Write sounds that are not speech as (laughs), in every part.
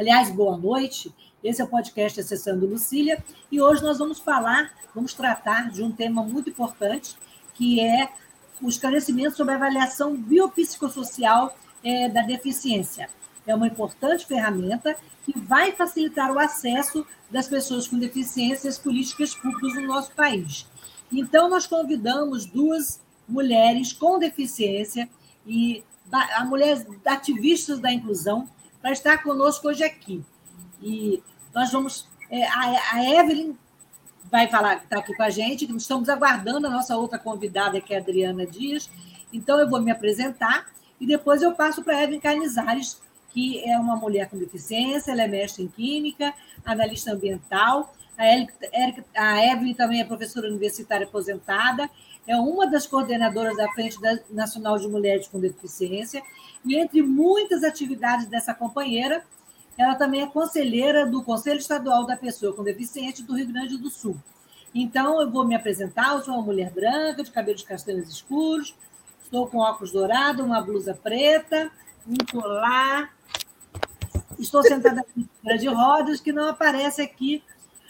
Aliás, boa noite. Esse é o podcast Acessando Lucília. E hoje nós vamos falar, vamos tratar de um tema muito importante, que é o esclarecimento sobre a avaliação biopsicossocial é, da deficiência. É uma importante ferramenta que vai facilitar o acesso das pessoas com deficiência às políticas públicas no nosso país. Então, nós convidamos duas mulheres com deficiência e a mulher ativistas da inclusão, para estar conosco hoje aqui. E nós vamos. É, a, a Evelyn vai falar, está aqui com a gente, estamos aguardando a nossa outra convidada, que é a Adriana Dias. Então, eu vou me apresentar e depois eu passo para a Evelyn Canizares, que é uma mulher com deficiência, ela é mestre em Química, analista ambiental. A, a Evelyn também é professora universitária aposentada é uma das coordenadoras da Frente Nacional de Mulheres com Deficiência, e entre muitas atividades dessa companheira, ela também é conselheira do Conselho Estadual da Pessoa com Deficiência do Rio Grande do Sul. Então, eu vou me apresentar. Eu sou uma mulher branca, de cabelos castanhos escuros, estou com óculos dourados, uma blusa preta, um colar. Estou sentada em de rodas, que não aparece aqui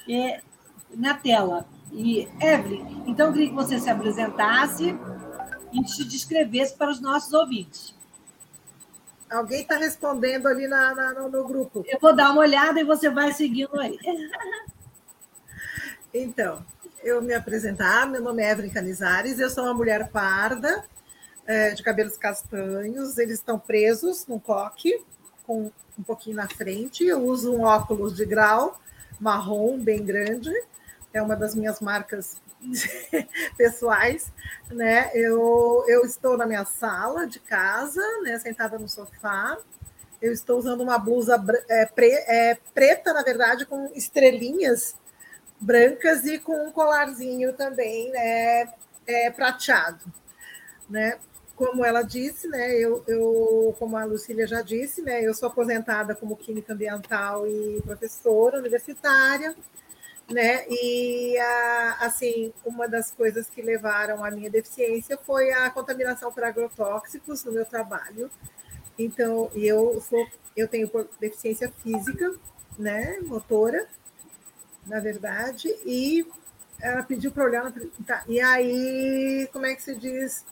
é, na tela. E, Evelyn, então eu queria que você se apresentasse e se descrevesse para os nossos ouvintes. Alguém está respondendo ali na, na, no grupo. Eu vou dar uma olhada e você vai seguindo aí. (laughs) Então, eu me apresentar, meu nome é Evelyn Canizares, eu sou uma mulher parda, é, de cabelos castanhos, eles estão presos num coque, com um pouquinho na frente, eu uso um óculos de grau marrom bem grande, é uma das minhas marcas (laughs) pessoais, né? Eu, eu estou na minha sala de casa, né? Sentada no sofá. Eu estou usando uma blusa é, pre, é, preta, na verdade, com estrelinhas brancas e com um colarzinho também, né? É, prateado, né? Como ela disse, né? Eu, eu, como a Lucília já disse, né? Eu sou aposentada como química ambiental e professora universitária né? E assim, uma das coisas que levaram à minha deficiência foi a contaminação por agrotóxicos no meu trabalho. Então, eu sou, eu tenho deficiência física, né, motora, na verdade, e ela pediu para olhar, tá, e aí, como é que se diz?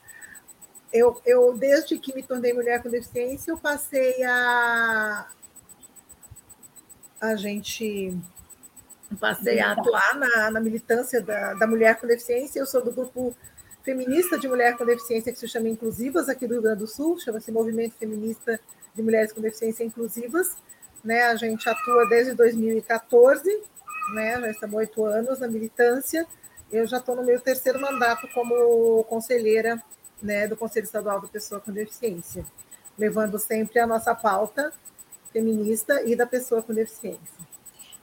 Eu, eu, desde que me tornei mulher com deficiência, eu passei a a gente passei a atuar na, na militância da, da, mulher com deficiência. Eu sou do grupo feminista de mulher com deficiência que se chama Inclusivas aqui do Rio Grande do Sul, chama-se Movimento Feminista de Mulheres com Deficiência Inclusivas. Né? A gente atua desde 2014, né? já estamos oito anos na militância. Eu já estou no meu terceiro mandato como conselheira né, do Conselho Estadual da Pessoa com Deficiência, levando sempre a nossa pauta feminista e da pessoa com deficiência.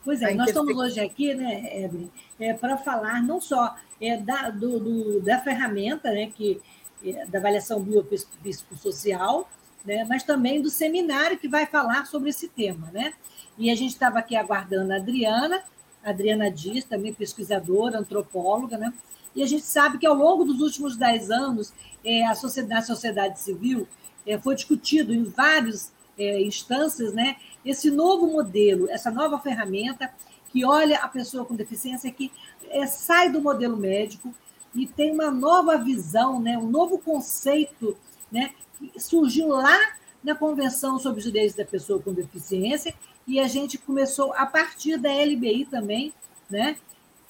Pois é, nós estamos hoje aqui, né, Evelyn, é, para falar não só é, da, do, do, da ferramenta, né, que, é, da avaliação biopsicossocial, né, mas também do seminário que vai falar sobre esse tema. Né? E a gente estava aqui aguardando a Adriana, a Adriana Dias, também pesquisadora, antropóloga, né? E a gente sabe que ao longo dos últimos dez anos, é, a sociedade, sociedade civil é, foi discutido em várias é, instâncias, né, esse novo modelo, essa nova ferramenta que olha a pessoa com deficiência, que é, sai do modelo médico e tem uma nova visão, né, um novo conceito né, que surgiu lá na Convenção sobre os Direitos da Pessoa com Deficiência, e a gente começou a partir da LBI também, né,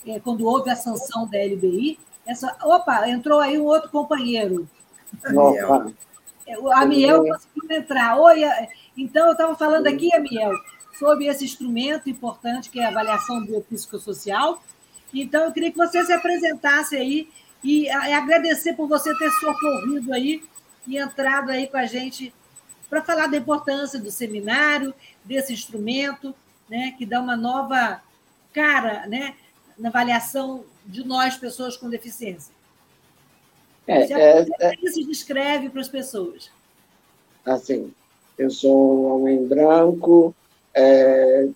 é, quando houve a sanção da LBI, essa, opa, entrou aí um outro companheiro. Opa. O Amiel conseguiu entrar. Oi, então eu estava falando aqui, Amiel, sobre esse instrumento importante que é a avaliação biopsicossocial. Então, eu queria que você se apresentasse aí e agradecer por você ter socorrido aí e entrado aí com a gente para falar da importância do seminário, desse instrumento, né, que dá uma nova cara né, na avaliação de nós, pessoas com deficiência. É, é, é, se descreve para as pessoas. Assim, eu sou um homem branco, é,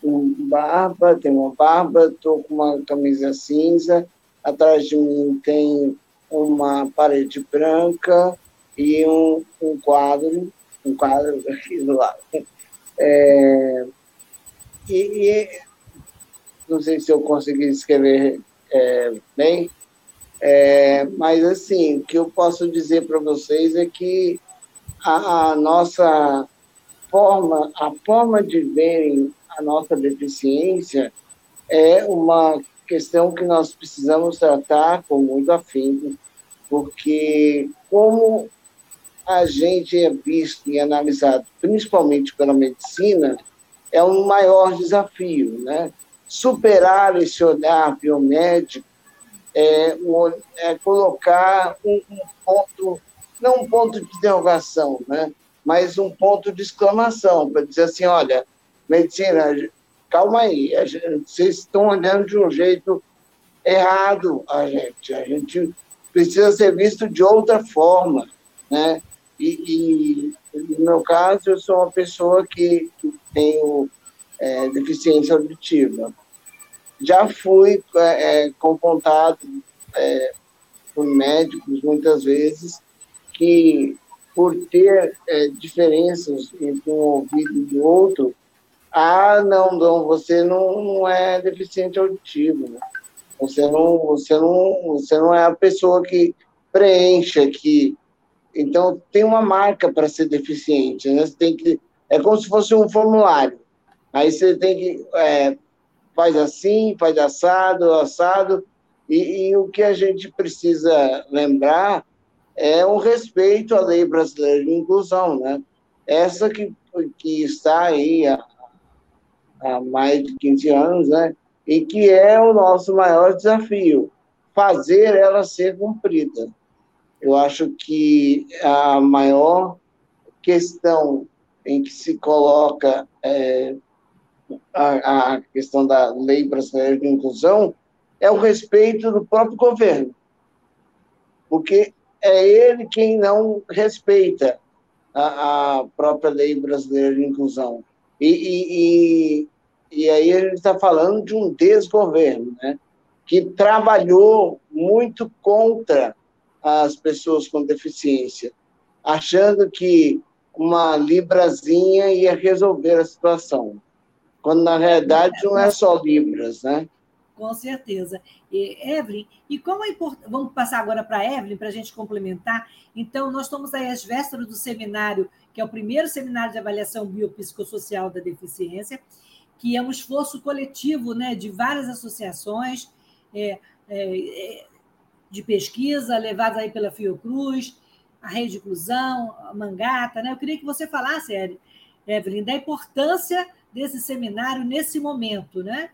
com barba, tenho uma barba, estou com uma camisa cinza, atrás de mim tem uma parede branca e um, um quadro, um quadro (laughs) aqui do lado. É, e, e, não sei se eu consegui escrever é, bem, é, mas assim, o que eu posso dizer para vocês é que a, a, nossa forma, a forma de verem a nossa deficiência é uma questão que nós precisamos tratar com muito afinco, porque como a gente é visto e analisado, principalmente pela medicina, é um maior desafio, né? Superar esse olhar biomédico é, é colocar um, um, ponto, não um ponto de interrogação, né? Mas um ponto de exclamação, para dizer assim, olha, medicina, calma aí, gente, vocês estão olhando de um jeito errado a gente, a gente precisa ser visto de outra forma, né? E, e, no meu caso, eu sou uma pessoa que, que tenho é, deficiência auditiva. Já fui é, é, confrontado é, por médicos, muitas vezes, que por ter é, diferenças entre um ouvido e outro, ah, não, não, você não, não é deficiente auditivo. Né? Você não, você não, você não é a pessoa que preenche aqui então, tem uma marca para ser deficiente. Né? Você tem que, é como se fosse um formulário. Aí você tem que. É, faz assim, faz assado, assado. E, e, o que a gente precisa lembrar é o respeito à lei brasileira de inclusão. Né? Essa que, que está aí há, há mais de 15 anos, né? e que é o nosso maior desafio fazer ela ser cumprida. Eu acho que a maior questão em que se coloca é, a, a, questão da lei brasileira de inclusão é o respeito do próprio governo, porque é ele quem não respeita a, a própria lei brasileira de inclusão. E, e, e, e aí a gente está falando de um desgoverno, né, que trabalhou muito contra as pessoas com deficiência, achando que uma librazinha ia resolver a situação, quando na realidade não é só libras, né? Com certeza. E, Evelyn, e como é importante. Vamos passar agora para a Evelyn, para a gente complementar. Então, nós estamos aí às vésperas do seminário, que é o primeiro seminário de avaliação biopsicossocial da deficiência, que é um esforço coletivo né, de várias associações, é, é, de pesquisa levados aí pela Fiocruz, a Rede de Inclusão, a Mangata. Né? Eu queria que você falasse, Evelyn, da importância desse seminário nesse momento, né?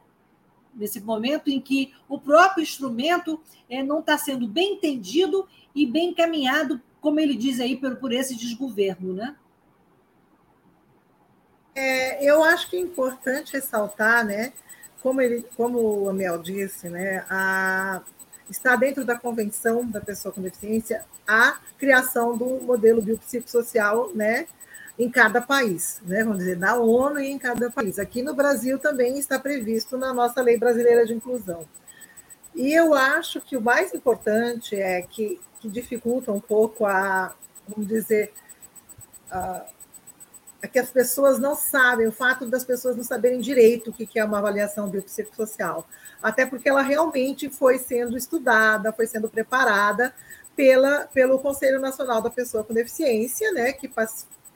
nesse momento em que o próprio instrumento é, não está sendo bem entendido e bem encaminhado, como ele diz aí, por, por esse desgoverno. Né? É, eu acho que é importante ressaltar, né, como, ele, como o Amel disse, né, a, está dentro da Convenção da Pessoa com Deficiência a criação do modelo biopsicossocial né, em cada país, né, vamos dizer, da ONU e em cada país. Aqui no Brasil também está previsto na nossa Lei Brasileira de Inclusão. E eu acho que o mais importante é que, que dificulta um pouco a, vamos dizer, a, é que as pessoas não sabem, o fato das pessoas não saberem direito o que é uma avaliação biopsicossocial, até porque ela realmente foi sendo estudada, foi sendo preparada pela, pelo Conselho Nacional da Pessoa com Deficiência, né, que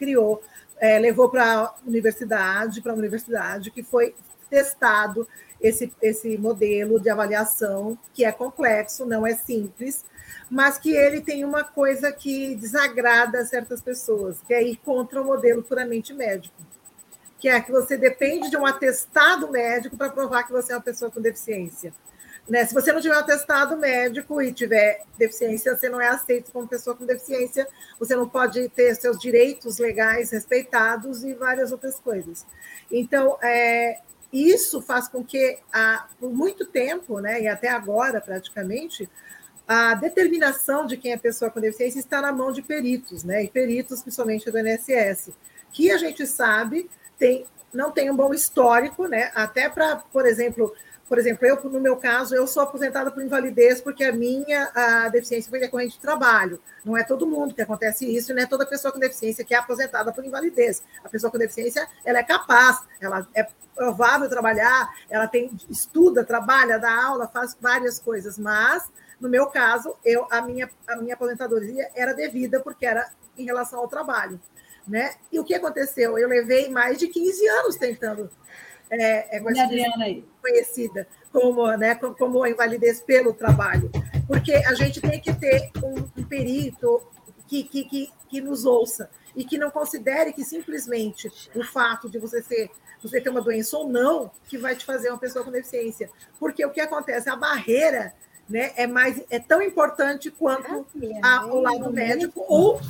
criou, é, levou para a universidade, para a universidade, que foi testado esse, esse modelo de avaliação, que é complexo, não é simples, mas que ele tem uma coisa que desagrada certas pessoas, que é ir contra o modelo puramente médico, que é que você depende de um atestado médico para provar que você é uma pessoa com deficiência. Né? Se você não tiver um atestado médico e tiver deficiência, você não é aceito como pessoa com deficiência, você não pode ter seus direitos legais respeitados e várias outras coisas. Então, é, isso faz com que, há, por muito tempo, né, e até agora praticamente, a determinação de quem é pessoa com deficiência está na mão de peritos, né, e peritos principalmente do INSS, que a gente sabe tem, não tem um bom histórico, né, até para, por exemplo, por exemplo, eu, no meu caso, eu sou aposentada por invalidez porque a minha a deficiência foi decorrente de trabalho. Não é todo mundo que acontece isso, não é toda pessoa com deficiência que é aposentada por invalidez. A pessoa com deficiência, ela é capaz, ela é provável trabalhar, ela tem estuda, trabalha, dá aula, faz várias coisas, mas no meu caso, eu a minha a minha aposentadoria era devida porque era em relação ao trabalho, né? E o que aconteceu? Eu levei mais de 15 anos tentando é, é conhecida como, né, como a invalidez pelo trabalho, porque a gente tem que ter um, um perito que, que, que, que nos ouça e que não considere que simplesmente o fato de você ser você ter uma doença ou não que vai te fazer uma pessoa com deficiência, porque o que acontece? A barreira né, é mais é tão importante quanto a, o lado médico ou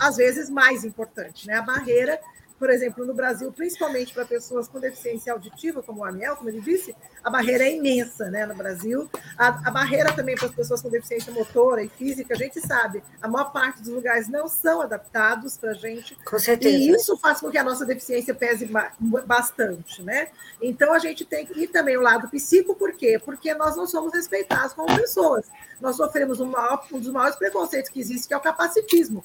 às vezes mais importante, né? A barreira por exemplo, no Brasil, principalmente para pessoas com deficiência auditiva, como o Aniel, como ele disse, a barreira é imensa né, no Brasil. A, a barreira também para as pessoas com deficiência motora e física, a gente sabe, a maior parte dos lugares não são adaptados para a gente. Com certeza. E isso faz com que a nossa deficiência pese bastante. Né? Então, a gente tem que ir também o lado psíquico, por quê? Porque nós não somos respeitados como pessoas. Nós sofremos um, maior, um dos maiores preconceitos que existe, que é o capacitismo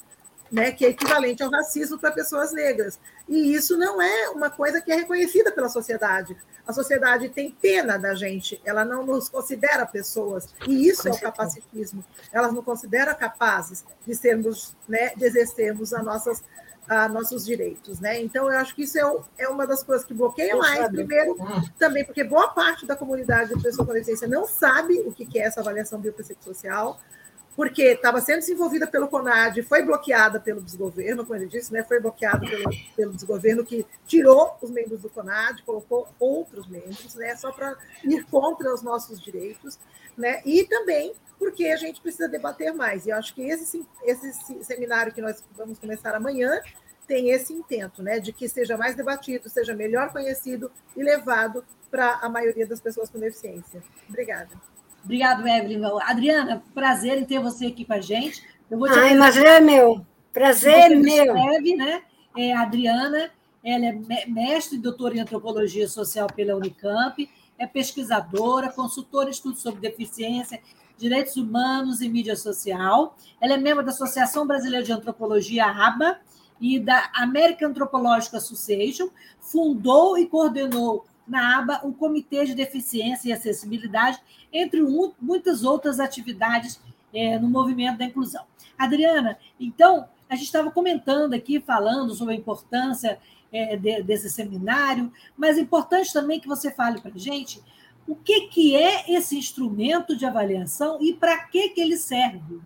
né, que é equivalente ao racismo para pessoas negras. E isso não é uma coisa que é reconhecida pela sociedade. A sociedade tem pena da gente, ela não nos considera pessoas. E isso é o capacitismo. Ela não considera capazes de sermos, né, de exercermos a nossas a nossos direitos, né? Então eu acho que isso é, é uma das coisas que bloqueia mais. Primeiro, também porque boa parte da comunidade de pessoa com deficiência não sabe o que é essa avaliação biopsicossocial porque estava sendo desenvolvida pelo CONAD, foi bloqueada pelo desgoverno, como ele disse, né? foi bloqueada pelo, pelo desgoverno, que tirou os membros do CONAD, colocou outros membros, né? só para ir contra os nossos direitos, né? e também porque a gente precisa debater mais. E eu acho que esse, esse seminário que nós vamos começar amanhã tem esse intento, né? de que seja mais debatido, seja melhor conhecido e levado para a maioria das pessoas com deficiência. Obrigada. Obrigado, Evelyn. Adriana, prazer em ter você aqui com a gente. Eu vou te Ai, mas é meu. Prazer é meu. Escreve, né? É Adriana, ela é mestre e doutora em antropologia social pela Unicamp, é pesquisadora, consultora em estudos sobre deficiência, direitos humanos e mídia social. Ela é membro da Associação Brasileira de Antropologia, ABA, e da American Anthropological Association, fundou e coordenou na aba um comitê de deficiência e acessibilidade, entre muitas outras atividades é, no movimento da inclusão. Adriana, então, a gente estava comentando aqui, falando sobre a importância é, de, desse seminário, mas é importante também que você fale para a gente o que, que é esse instrumento de avaliação e para que, que ele serve.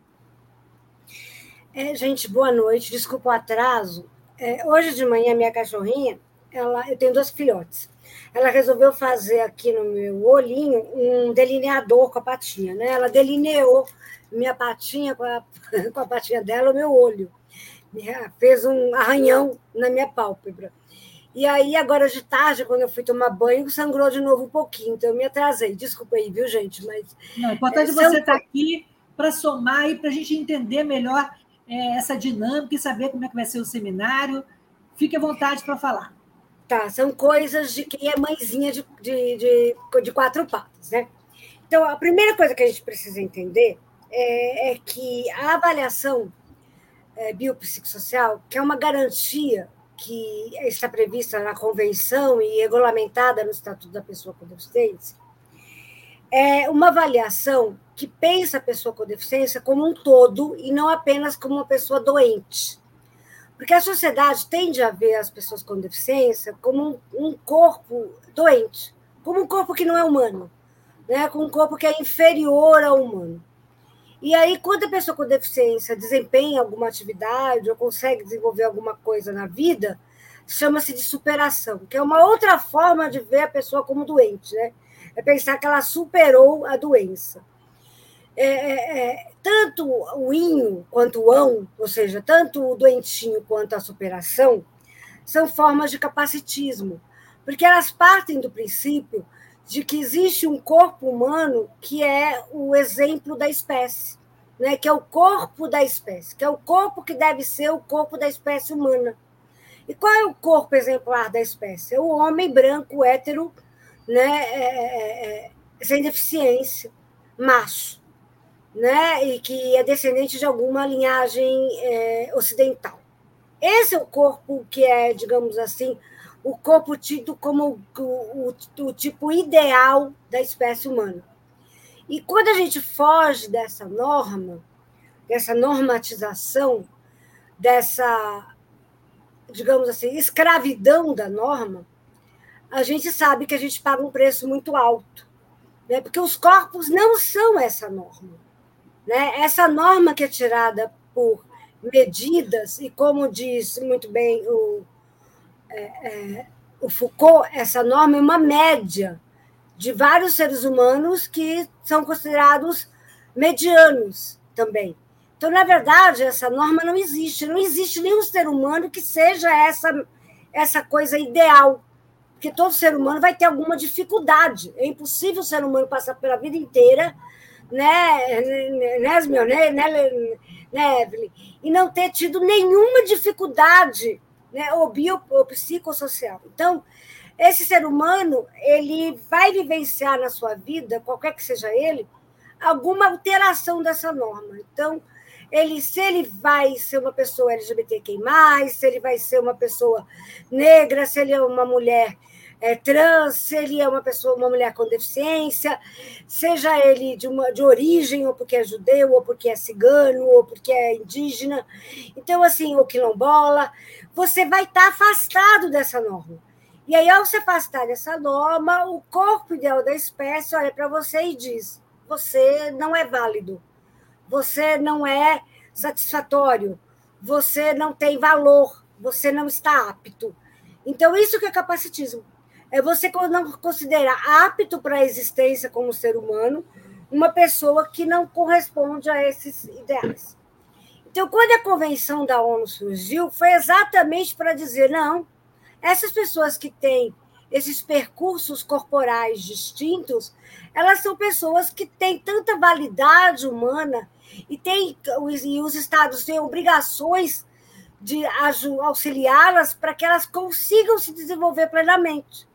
É, gente, boa noite, desculpa o atraso. É, hoje de manhã, minha cachorrinha, ela, eu tenho dois filhotes ela resolveu fazer aqui no meu olhinho um delineador com a patinha, né? Ela delineou minha patinha com a, (laughs) com a patinha dela, o meu olho. Fez um arranhão na minha pálpebra. E aí, agora de tarde, quando eu fui tomar banho, sangrou de novo um pouquinho, então eu me atrasei. Desculpa aí, viu, gente? Mas. Não, é importante é, você estar tá aqui para somar e para a gente entender melhor é, essa dinâmica e saber como é que vai ser o seminário. Fique à vontade para falar. Tá, são coisas de quem é mãezinha de, de, de, de quatro patas, né? Então, a primeira coisa que a gente precisa entender é, é que a avaliação é, biopsicossocial, que é uma garantia que está prevista na convenção e regulamentada no Estatuto da Pessoa com Deficiência, é uma avaliação que pensa a pessoa com deficiência como um todo e não apenas como uma pessoa doente. Porque a sociedade tende a ver as pessoas com deficiência como um, um corpo doente, como um corpo que não é humano, né? como um corpo que é inferior ao humano. E aí, quando a pessoa com deficiência desempenha alguma atividade ou consegue desenvolver alguma coisa na vida, chama-se de superação, que é uma outra forma de ver a pessoa como doente, né? É pensar que ela superou a doença. É, é, é, tanto o inho quanto o ão, ou seja, tanto o doentinho quanto a superação, são formas de capacitismo, porque elas partem do princípio de que existe um corpo humano que é o exemplo da espécie, né? que é o corpo da espécie, que é o corpo que deve ser o corpo da espécie humana. E qual é o corpo exemplar da espécie? É o homem branco, hétero, né? É, é, é sem deficiência, macho, né? e que é descendente de alguma linhagem é, ocidental. Esse é o corpo que é, digamos assim, o corpo tido como o, o, o tipo ideal da espécie humana. E quando a gente foge dessa norma, dessa normatização, dessa, digamos assim, escravidão da norma, a gente sabe que a gente paga um preço muito alto, né? porque os corpos não são essa norma. Né? Essa norma que é tirada por medidas, e como diz muito bem o é, é, o Foucault, essa norma é uma média de vários seres humanos que são considerados medianos também. Então, na verdade, essa norma não existe. Não existe nenhum ser humano que seja essa, essa coisa ideal. Porque todo ser humano vai ter alguma dificuldade. É impossível o ser humano passar pela vida inteira, né, né, né, né, né Evelyn, e não ter tido nenhuma dificuldade né, ou bio ou psicossocial. Então, esse ser humano ele vai vivenciar na sua vida, qualquer que seja ele, alguma alteração dessa norma. Então, ele, se ele vai ser uma pessoa LGBTQI+, se ele vai ser uma pessoa negra, se ele é uma mulher é, trans, se ele é uma pessoa, uma mulher com deficiência, seja ele de, uma, de origem, ou porque é judeu, ou porque é cigano, ou porque é indígena, então, assim, ou quilombola, você vai estar afastado dessa norma. E aí, ao se afastar dessa norma, o corpo ideal da espécie olha para você e diz: você não é válido, você não é satisfatório, você não tem valor, você não está apto. Então, isso que é capacitismo é você não considerar apto para a existência como ser humano uma pessoa que não corresponde a esses ideais. Então, quando a convenção da ONU surgiu, foi exatamente para dizer: não, essas pessoas que têm esses percursos corporais distintos, elas são pessoas que têm tanta validade humana e, tem, e os estados têm obrigações de auxiliá-las para que elas consigam se desenvolver plenamente.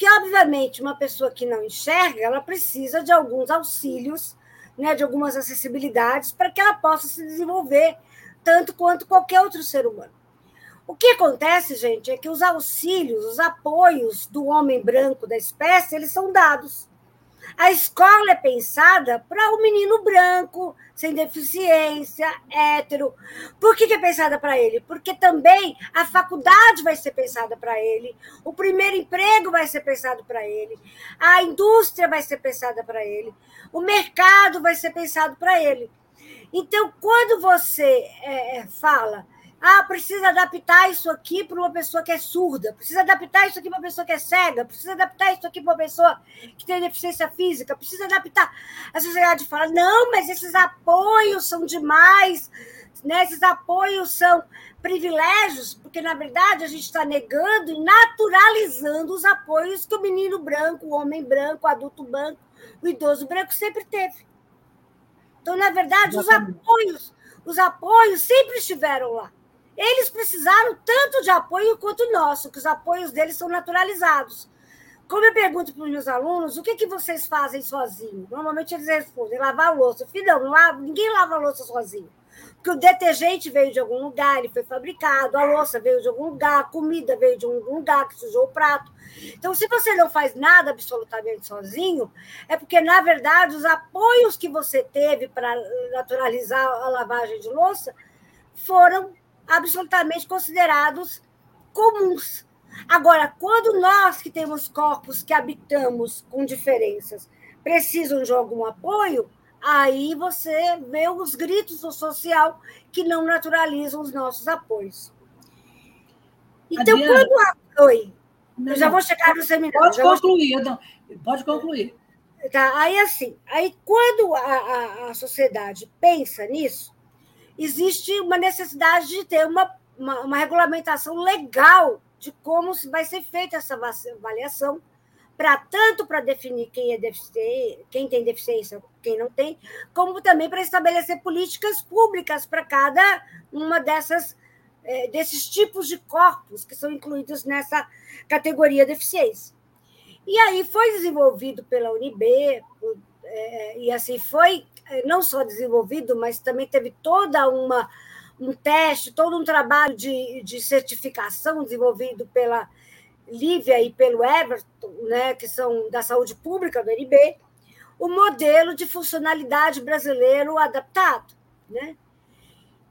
Porque, obviamente, uma pessoa que não enxerga, ela precisa de alguns auxílios, né, de algumas acessibilidades, para que ela possa se desenvolver tanto quanto qualquer outro ser humano. O que acontece, gente, é que os auxílios, os apoios do homem branco da espécie, eles são dados. A escola é pensada para o menino branco, sem deficiência, hétero. Por que, que é pensada para ele? Porque também a faculdade vai ser pensada para ele, o primeiro emprego vai ser pensado para ele, a indústria vai ser pensada para ele, o mercado vai ser pensado para ele. Então, quando você é, fala ah, precisa adaptar isso aqui para uma pessoa que é surda, precisa adaptar isso aqui para uma pessoa que é cega, precisa adaptar isso aqui para uma pessoa que tem deficiência física, precisa adaptar. A sociedade fala: não, mas esses apoios são demais, né? esses apoios são privilégios, porque na verdade a gente está negando e naturalizando os apoios que o menino branco, o homem branco, o adulto branco, o idoso branco sempre teve. Então, na verdade, os apoios, os apoios sempre estiveram lá. Eles precisaram tanto de apoio quanto o nosso, que os apoios deles são naturalizados. Como eu pergunto para os meus alunos, o que, que vocês fazem sozinhos? Normalmente eles respondem, lavar louça. Filho, não, ninguém lava louça sozinho. Porque o detergente veio de algum lugar, ele foi fabricado, a louça veio de algum lugar, a comida veio de algum lugar que sujou o prato. Então, se você não faz nada absolutamente sozinho, é porque, na verdade, os apoios que você teve para naturalizar a lavagem de louça foram absolutamente considerados comuns. Agora, quando nós que temos corpos que habitamos com diferenças precisam de algum apoio, aí você vê os gritos do social que não naturalizam os nossos apoios. Então, Adriana, quando. Oi, não, eu já vou chegar no seminário. Pode concluir, vou... pode concluir. Tá, aí, assim, aí quando a, a, a sociedade pensa nisso, existe uma necessidade de ter uma, uma, uma regulamentação legal de como vai ser feita essa avaliação, para tanto para definir quem é deficiente, quem tem deficiência, quem não tem, como também para estabelecer políticas públicas para cada uma dessas é, desses tipos de corpos que são incluídos nessa categoria deficiência. E aí foi desenvolvido pela UNB, é, e assim foi não só desenvolvido, mas também teve toda uma um teste, todo um trabalho de, de certificação desenvolvido pela Lívia e pelo Everton, né, que são da saúde pública do NB, o modelo de funcionalidade brasileiro adaptado, né?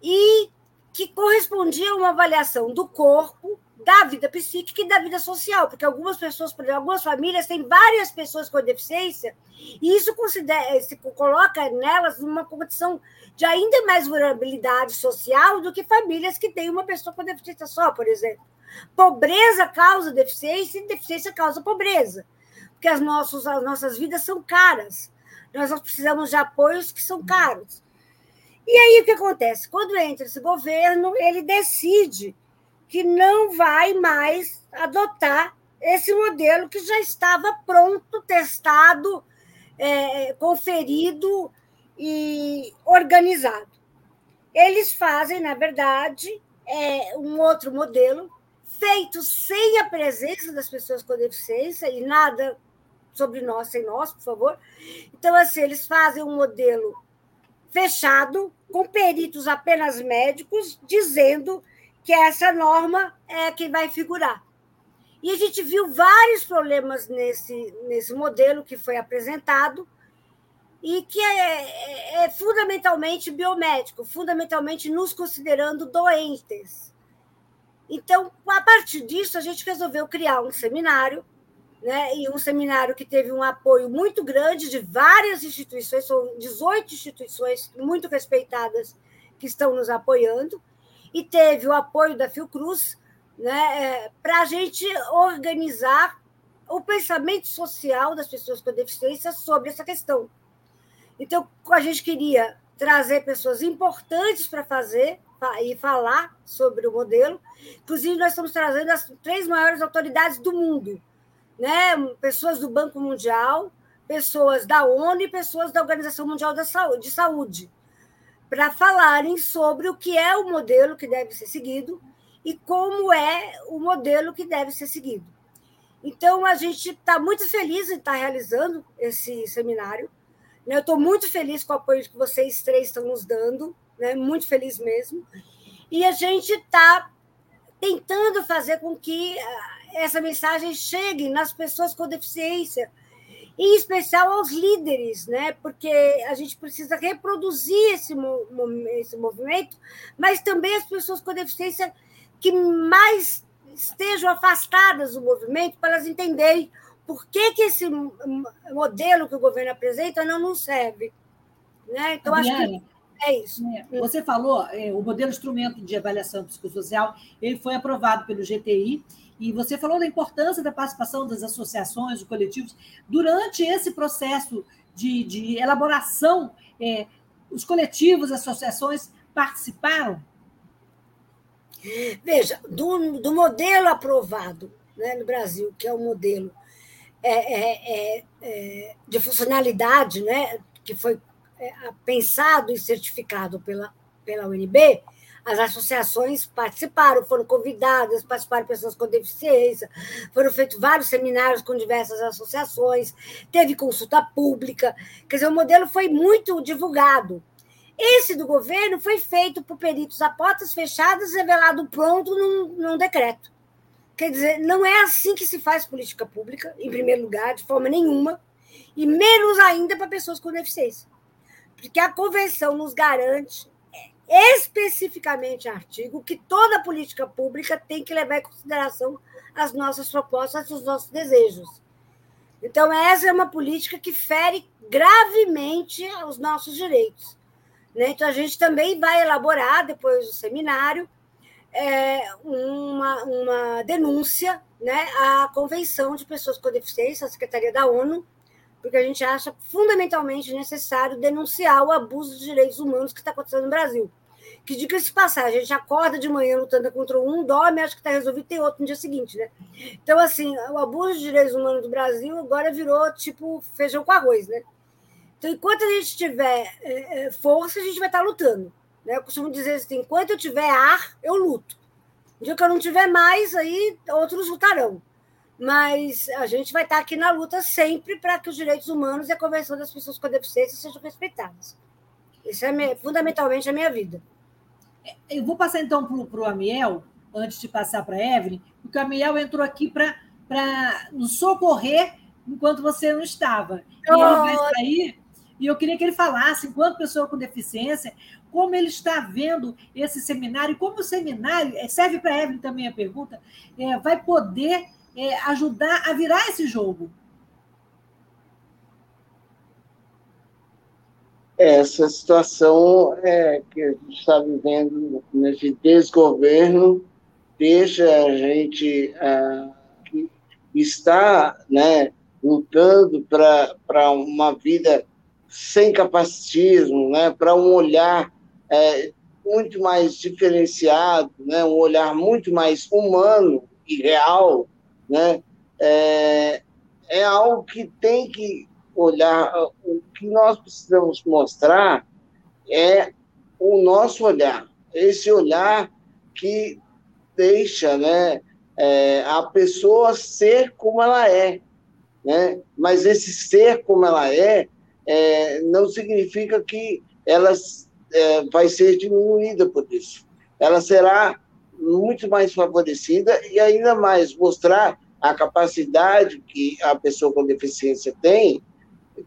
E que correspondia a uma avaliação do corpo, da vida psíquica e da vida social, porque algumas pessoas, por exemplo, algumas famílias têm várias pessoas com deficiência, e isso considera, se coloca nelas numa condição de ainda mais vulnerabilidade social do que famílias que têm uma pessoa com deficiência só, por exemplo. Pobreza causa deficiência e deficiência causa pobreza, porque as, nossos, as nossas vidas são caras. Nós precisamos de apoios que são caros. E aí o que acontece? Quando entra esse governo, ele decide que não vai mais adotar esse modelo que já estava pronto, testado, é, conferido e organizado. Eles fazem, na verdade, é, um outro modelo feito sem a presença das pessoas com deficiência e nada sobre nós sem nós, por favor. Então, assim, eles fazem um modelo fechado, com peritos apenas médicos, dizendo que essa norma é que vai figurar. E a gente viu vários problemas nesse, nesse modelo que foi apresentado e que é, é, é fundamentalmente biomédico, fundamentalmente nos considerando doentes. Então, a partir disso, a gente resolveu criar um seminário, né, e um seminário que teve um apoio muito grande de várias instituições, são 18 instituições muito respeitadas que estão nos apoiando, e teve o apoio da Fiocruz né, é, para a gente organizar o pensamento social das pessoas com deficiência sobre essa questão. Então, a gente queria trazer pessoas importantes para fazer e falar sobre o modelo. Inclusive, nós estamos trazendo as três maiores autoridades do mundo, né? pessoas do Banco Mundial, pessoas da ONU e pessoas da Organização Mundial da Saúde, de Saúde para falarem sobre o que é o modelo que deve ser seguido e como é o modelo que deve ser seguido. Então, a gente está muito feliz em estar tá realizando esse seminário. Né? Eu estou muito feliz com o apoio que vocês três estão nos dando, né? muito feliz mesmo. E a gente está tentando fazer com que ah, essa mensagem chegue nas pessoas com deficiência, em especial aos líderes, né? porque a gente precisa reproduzir esse, esse movimento, mas também as pessoas com deficiência que mais estejam afastadas do movimento, para elas entenderem por que, que esse modelo que o governo apresenta não nos serve. Né? Então, acho que é isso. É, você falou, é, o modelo instrumento de avaliação psicossocial, ele foi aprovado pelo GTI, e você falou da importância da participação das associações, dos coletivos, durante esse processo de, de elaboração, é, os coletivos, as associações participaram? Veja, do, do modelo aprovado né, no Brasil, que é o modelo é, é, é, é de funcionalidade, né, que foi é, pensado e certificado pela, pela UNB, as associações participaram, foram convidadas, participaram pessoas com deficiência, foram feitos vários seminários com diversas associações, teve consulta pública, quer dizer, o modelo foi muito divulgado. Esse do governo foi feito por peritos a portas fechadas, revelado pronto num, num decreto. Quer dizer, não é assim que se faz política pública, em primeiro lugar, de forma nenhuma, e menos ainda para pessoas com deficiência. Porque a convenção nos garante especificamente artigo que toda política pública tem que levar em consideração as nossas propostas, os nossos desejos. Então, essa é uma política que fere gravemente os nossos direitos. Né? Então, a gente também vai elaborar, depois do seminário, é, uma, uma denúncia né, à Convenção de Pessoas com Deficiência, a Secretaria da ONU, porque a gente acha fundamentalmente necessário denunciar o abuso dos direitos humanos que está acontecendo no Brasil. Que, diga-se passar, a gente acorda de manhã lutando contra um, dorme, acha que está resolvido, tem outro no dia seguinte, né? Então, assim, o abuso de direitos humanos do Brasil agora virou tipo feijão com arroz, né? Então, enquanto a gente tiver é, é força, a gente vai estar tá lutando. Né? Eu costumo dizer assim: enquanto eu tiver ar, eu luto. No dia que eu não tiver mais, aí outros lutarão. Mas a gente vai estar aqui na luta sempre para que os direitos humanos e a Convenção das Pessoas com Deficiência sejam respeitados. Isso é fundamentalmente a minha vida. Eu vou passar então para o Amiel, antes de passar para a Evelyn, porque o Amiel entrou aqui para nos socorrer enquanto você não estava. E ele vai sair, e eu queria que ele falasse, enquanto pessoa com deficiência, como ele está vendo esse seminário, como o seminário, é, serve para a Evelyn também a pergunta, é, vai poder é, ajudar a virar esse jogo. Essa situação é, que a gente está vivendo nesse desgoverno deixa a gente ah, que está né, lutando para uma vida sem capacitismo, né, para um olhar é, muito mais diferenciado, né, um olhar muito mais humano e real, né, é, é algo que tem que olhar. O que nós precisamos mostrar é o nosso olhar, esse olhar que deixa, né, é, a pessoa ser como ela é, né? Mas esse ser como ela é, é não significa que ela é, vai ser diminuída por isso. Ela será muito mais favorecida e ainda mais mostrar a capacidade que a pessoa com deficiência tem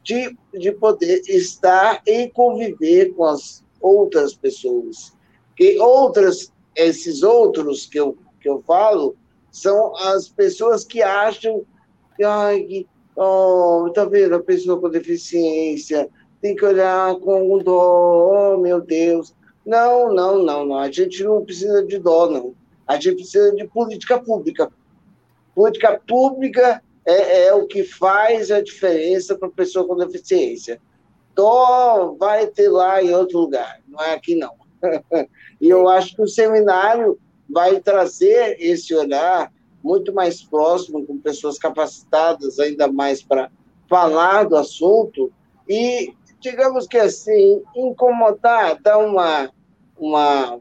de, de poder estar e conviver com as outras pessoas. Que outras, esses outros que eu, que eu falo, são as pessoas que acham que, ai, oh, tá vendo, a pessoa com deficiência, tem que olhar com dó, oh meu Deus. Não, não, não, não. A gente não precisa de dó, não. A gente precisa de política pública. Política pública é, é o que faz a diferença para a pessoa com deficiência. Dó vai ter lá em outro lugar, não é aqui não. (laughs) e eu acho que o seminário vai trazer esse olhar muito mais próximo, com pessoas capacitadas ainda mais para falar do assunto e digamos que assim, incomodar, dar uma, uma,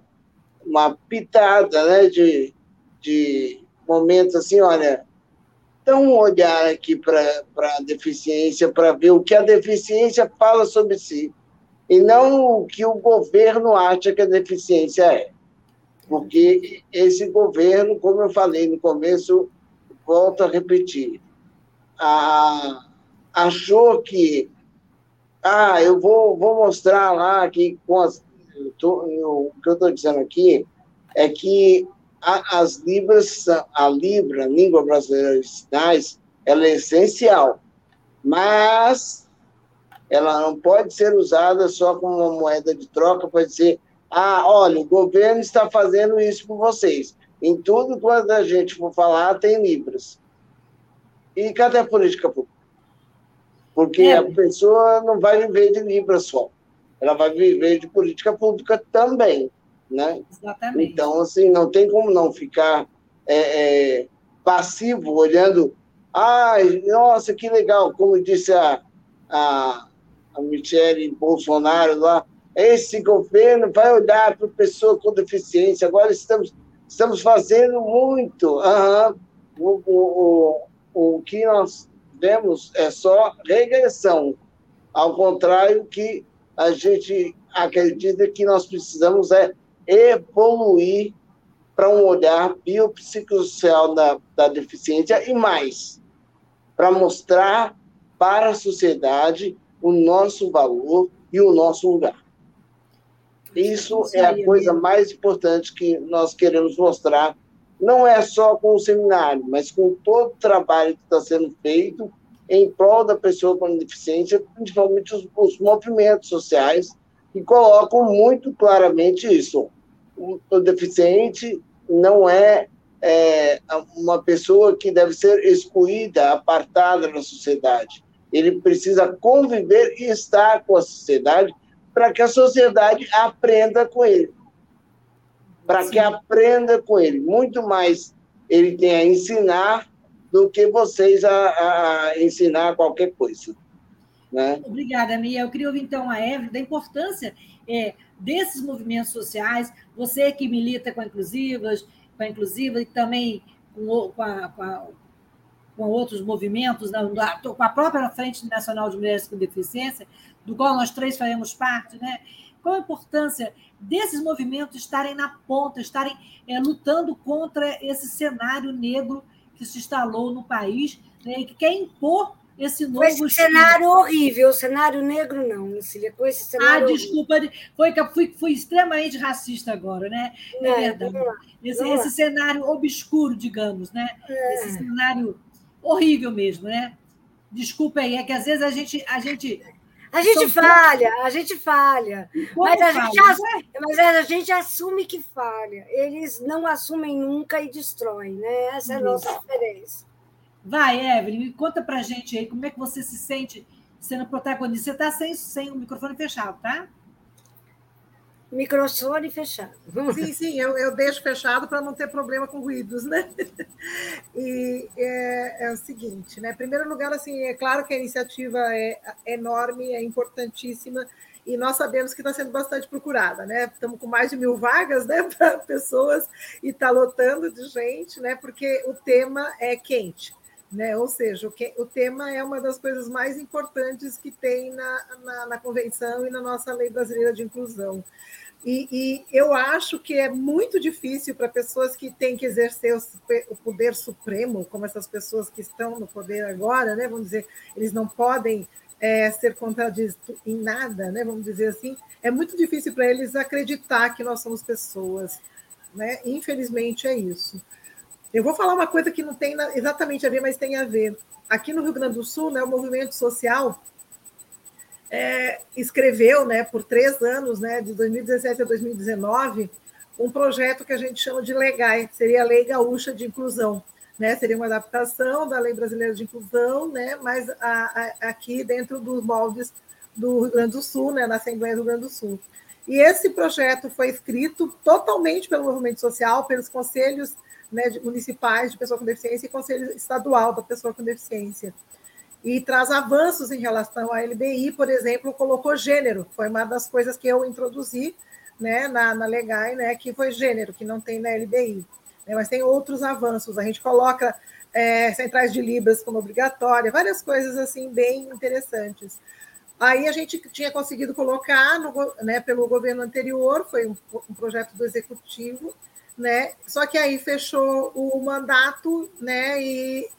uma pitada né, de, de momentos assim, olha, dá um olhar aqui para a deficiência, para ver o que a deficiência fala sobre si, e não o que o governo acha que a deficiência é. Porque esse governo, como eu falei no começo, volto a repetir, a, achou que ah, eu vou, vou mostrar lá que com as, tô, eu, o que eu estou dizendo aqui é que a, as libras, a libra, a língua brasileira de sinais, ela é essencial, mas ela não pode ser usada só como uma moeda de troca para dizer, ah, olha, o governo está fazendo isso por vocês. Em tudo quando a gente for falar, tem libras. E cadê a política pública? Porque é. a pessoa não vai viver de Libra só, ela vai viver de política pública também, né? Exatamente. Então, assim, não tem como não ficar é, é, passivo, olhando, ai, nossa, que legal, como disse a, a, a Michele Bolsonaro lá, esse governo vai olhar para a pessoa com deficiência, agora estamos, estamos fazendo muito. Uhum. O, o, o, o que nós vemos é só regressão, ao contrário que a gente acredita que nós precisamos é evoluir para um olhar biopsicossocial da, da deficiência e mais, para mostrar para a sociedade o nosso valor e o nosso lugar. Isso é a coisa mais importante que nós queremos mostrar não é só com o seminário, mas com todo o trabalho que está sendo feito em prol da pessoa com deficiência, principalmente os, os movimentos sociais, que colocam muito claramente isso. O, o deficiente não é, é, uma pessoa que deve ser excluída, apartada da sociedade. Ele precisa conviver e estar com a sociedade para que a sociedade aprenda com ele para que aprenda com ele. Muito mais ele tem a ensinar do que vocês a, a ensinar qualquer coisa. Né? Obrigada, Mia. Eu queria ouvir, então, a Eve da importância é, desses movimentos sociais, você que milita com a Inclusivas, com a Inclusiva e também com, com, a, com, a, com outros movimentos, com a própria Frente Nacional de Mulheres com Deficiência, do qual nós três faremos parte, né? Qual a importância desses movimentos estarem na ponta, estarem é, lutando contra esse cenário negro que se instalou no país né, e que quer impor esse novo esse cenário horrível, cenário negro não, Cecília, com esse cenário. Ah, desculpa, foi fui, fui extremamente racista agora, né? É, é verdade. Esse, esse, cenário obscuro, digamos, né? É. Esse cenário horrível mesmo, né? Desculpa aí, é que às vezes a gente, a gente a gente falha, a gente falha. Mas a gente, assume, mas a gente assume que falha. Eles não assumem nunca e destroem, né? Essa é a nossa diferença. Vai, Evelyn, conta pra gente aí como é que você se sente sendo protagonista. Você está sem, sem o microfone fechado, tá? Microfone fechado. Sim, sim, eu, eu deixo fechado para não ter problema com ruídos, né? (laughs) E é, é, o seguinte, né? Em primeiro lugar, assim, é claro que a iniciativa é enorme, é importantíssima, e nós sabemos que está sendo bastante procurada, né? Estamos com mais de mil vagas, né, (laughs) para pessoas e está lotando de gente, né? Porque o tema é quente. Né? Ou seja, o, que, o tema é uma das coisas mais importantes que tem na, na, na Convenção e na nossa Lei Brasileira de Inclusão. E, e, eu acho que é muito difícil para pessoas que têm que exercer o, o, poder supremo, como essas pessoas que estão no poder agora, né? Vamos dizer, eles não podem é, ser contraditos em nada, né? Vamos dizer assim. É muito difícil para eles acreditar que nós somos pessoas, né? Infelizmente é isso. Eu vou falar uma coisa que não tem exatamente a ver, mas tem a ver. Aqui no Rio Grande do Sul, né, o movimento social é, escreveu, né, por três anos, né, de 2017 a 2019, um projeto que a gente chama de LEGAI, seria a Lei Gaúcha de Inclusão. Né, seria uma adaptação da Lei Brasileira de Inclusão, né, mas a, a, aqui dentro dos moldes do Rio Grande do Sul, né, na Assembleia do Rio Grande do Sul. E esse projeto foi escrito totalmente pelo movimento social, pelos conselhos né, municipais de pessoa com deficiência e conselho estadual da pessoa com deficiência e traz avanços em relação à LBI, por exemplo, colocou gênero, foi uma das coisas que eu introduzi né, na, na Legai, né, que foi gênero, que não tem na LBI. Né, mas tem outros avanços, a gente coloca é, centrais de Libras como obrigatória, várias coisas assim bem interessantes. Aí a gente tinha conseguido colocar no, né, pelo governo anterior, foi um, um projeto do executivo, né? Só que aí fechou o mandato, né? E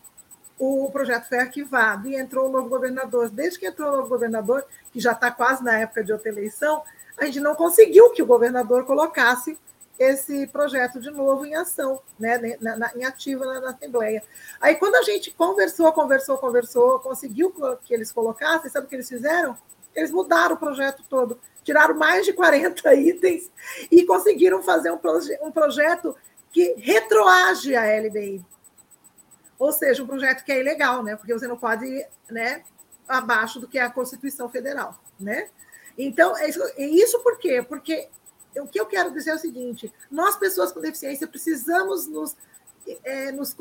o projeto foi arquivado e entrou o novo governador. Desde que entrou o novo governador, que já está quase na época de outra eleição, a gente não conseguiu que o governador colocasse esse projeto de novo em ação, né, na, na, em ativa na, na, Assembleia. Aí, quando a gente conversou, conversou, conversou, conseguiu que eles colocassem, sabe o que eles fizeram? Eles mudaram o projeto todo, tiraram mais de 40 (laughs) itens e conseguiram fazer um, proje um projeto que retroage a LBI ou seja, um projeto que é ilegal, né? Porque você não pode ir né, abaixo do que é a Constituição Federal, né? Então, é isso, é isso por quê? Porque o que eu quero dizer é o seguinte: nós, pessoas com deficiência, precisamos nos, é, nos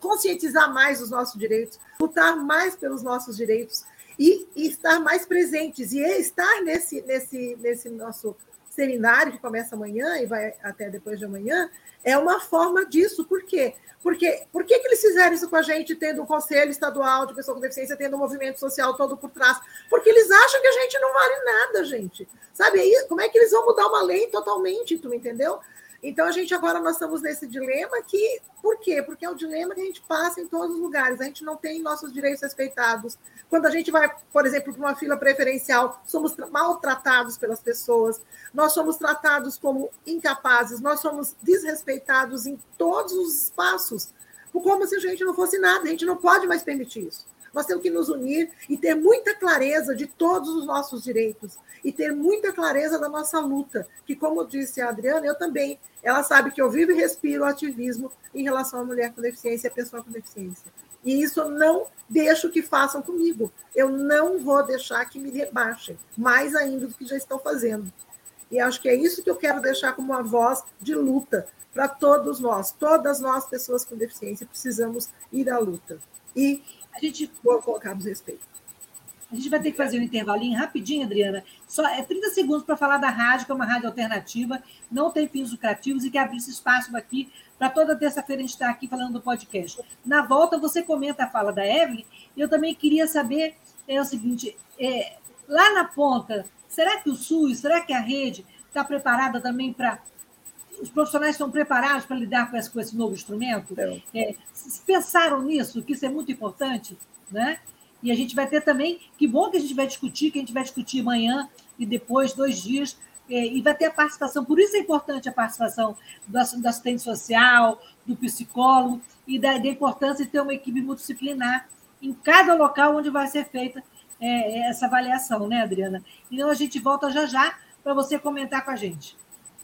conscientizar mais dos nossos direitos, lutar mais pelos nossos direitos e, e, estar mais presentes. E estar nesse, nesse, nesse nosso seminário, que começa amanhã e vai até depois de amanhã, é uma forma disso. Por quê? Porque, por que, que eles fizeram isso com a gente, tendo um conselho estadual de pessoa com deficiência, tendo um movimento social todo por trás? Porque eles acham que a gente não vale nada, gente. Sabe aí, como é que eles vão mudar uma lei totalmente, tu entendeu? Então, a gente agora nós estamos nesse dilema que, por quê? Porque é o dilema que a gente passa em todos os lugares. A gente não tem nossos direitos respeitados. Quando a gente vai, por exemplo, para uma fila preferencial, somos maltratados pelas pessoas, nós somos tratados como incapazes, nós somos desrespeitados em todos os espaços, como se a gente não fosse nada. A gente não pode mais permitir isso. Nós temos que nos unir e ter muita clareza de todos os nossos direitos e ter muita clareza da nossa luta, que, como disse a Adriana, eu também, ela sabe que eu vivo e respiro ativismo em relação à mulher com deficiência e à pessoa com deficiência. E isso eu não deixo que façam comigo. Eu não vou deixar que me rebaixem, mais ainda do que já estão fazendo. E acho que é isso que eu quero deixar como uma voz de luta para todos nós, todas nós, pessoas com deficiência, precisamos ir à luta. E a gente colocarmos respeito. A gente vai ter que fazer um intervalinho rapidinho, Adriana. Só é 30 segundos para falar da rádio, que é uma rádio alternativa, não tem fins lucrativos e que abre esse espaço aqui para toda terça-feira a gente estar tá aqui falando do podcast. Na volta, você comenta a fala da Evelyn. Eu também queria saber é o seguinte: é, lá na ponta, será que o SUS, será que a rede está preparada também para. Os profissionais estão preparados para lidar com esse, com esse novo instrumento? É, pensaram nisso, que isso é muito importante, né? E a gente vai ter também, que bom que a gente vai discutir, que a gente vai discutir amanhã e depois, dois dias, é, e vai ter a participação, por isso é importante a participação do, assistente social, do psicólogo, e da, da, importância de ter uma equipe multidisciplinar em cada local onde vai ser feita é, essa avaliação, né, Adriana? Então a gente volta já já para você comentar com a gente.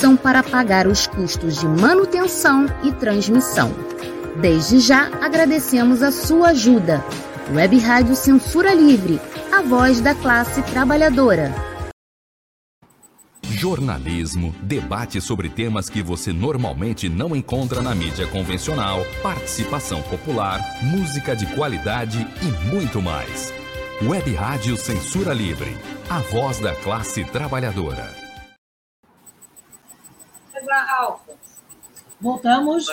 são para pagar os custos de manutenção e transmissão. Desde já agradecemos a sua ajuda. Web Rádio Censura Livre, a voz da classe trabalhadora. Jornalismo, debate sobre temas que você normalmente não encontra na mídia convencional, participação popular, música de qualidade e muito mais. Web Rádio Censura Livre, a voz da classe trabalhadora. Voltamos.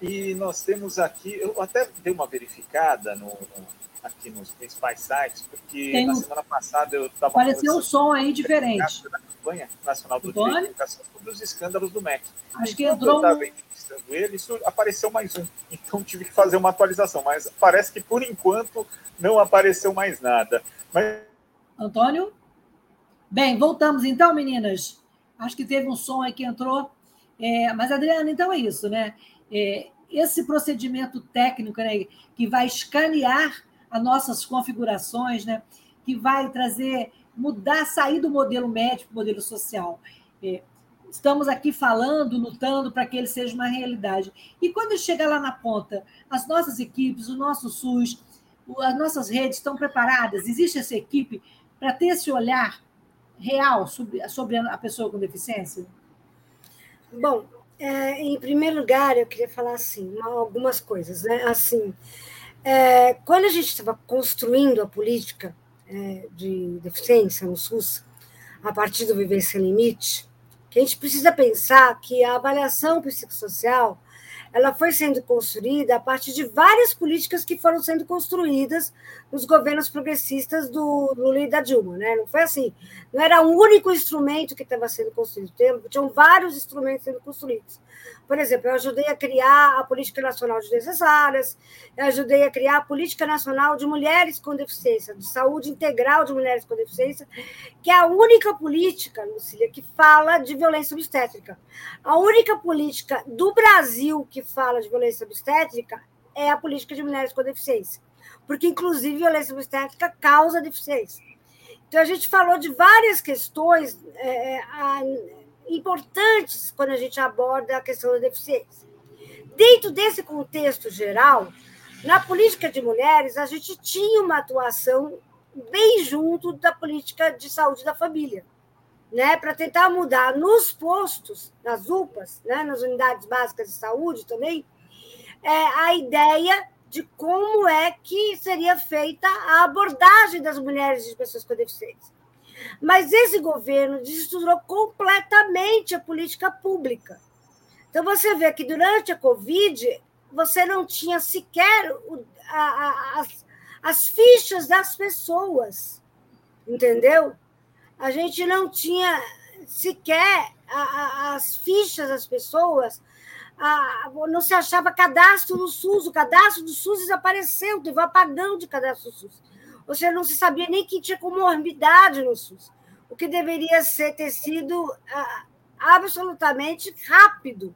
e nós temos aqui, eu até dei uma verificada no, aqui nos principais sites, porque Tem na semana passada eu estava. Apareceu um som aí diferente. Da campanha nacional do Direito de Educação sobre os escândalos do MEC. Acho que entrou. Eu estava entrevistando ele, isso apareceu mais um. (laughs) Então tive que fazer uma atualização, mas parece que por enquanto não apareceu mais nada. Mas... Antônio? Bem, voltamos então, meninas. Acho que teve um som aí que entrou. É, mas, Adriana, então é isso, né? É, esse procedimento técnico né, que vai escanear as nossas configurações, né, que vai trazer, mudar, sair do modelo médico para o modelo social. É, estamos aqui falando, lutando para que ele seja uma realidade. E quando chega lá na ponta, as nossas equipes, o nosso SUS, as nossas redes estão preparadas? Existe essa equipe para ter esse olhar real sobre, sobre a pessoa com deficiência? Bom, é, em primeiro lugar, eu queria falar assim, algumas coisas, né? Assim, é, quando a gente estava construindo a política é, de deficiência no SUS, a partir do Viver Sem Limite, que a gente precisa pensar que a avaliação psicossocial ela foi sendo construída a partir de várias políticas que foram sendo construídas nos governos progressistas do Lula e da Dilma, né? Não foi assim, não era um único instrumento que estava sendo construído, tinham vários instrumentos sendo construídos. Por exemplo, eu ajudei a criar a Política Nacional de Necessárias, eu ajudei a criar a Política Nacional de Mulheres com Deficiência, de Saúde Integral de Mulheres com Deficiência, que é a única política, Lucília, que fala de violência obstétrica. A única política do Brasil que fala de violência obstétrica é a política de mulheres com deficiência, porque, inclusive, violência obstétrica causa deficiência. Então, a gente falou de várias questões. É, é a, importantes quando a gente aborda a questão da deficiência. Dentro desse contexto geral, na política de mulheres, a gente tinha uma atuação bem junto da política de saúde da família, né, para tentar mudar nos postos, nas UPAs, né, nas unidades básicas de saúde também, é, a ideia de como é que seria feita a abordagem das mulheres e de pessoas com deficiência. Mas esse governo desestruturou completamente a política pública. Então, você vê que durante a Covid, você não tinha sequer a, a, as, as fichas das pessoas, entendeu? A gente não tinha sequer as fichas das pessoas, não se achava cadastro no SUS, o cadastro do SUS desapareceu, teve um apagão de cadastro do SUS você não se sabia nem que tinha comorbidade no SUS, o que deveria ser ter sido absolutamente rápido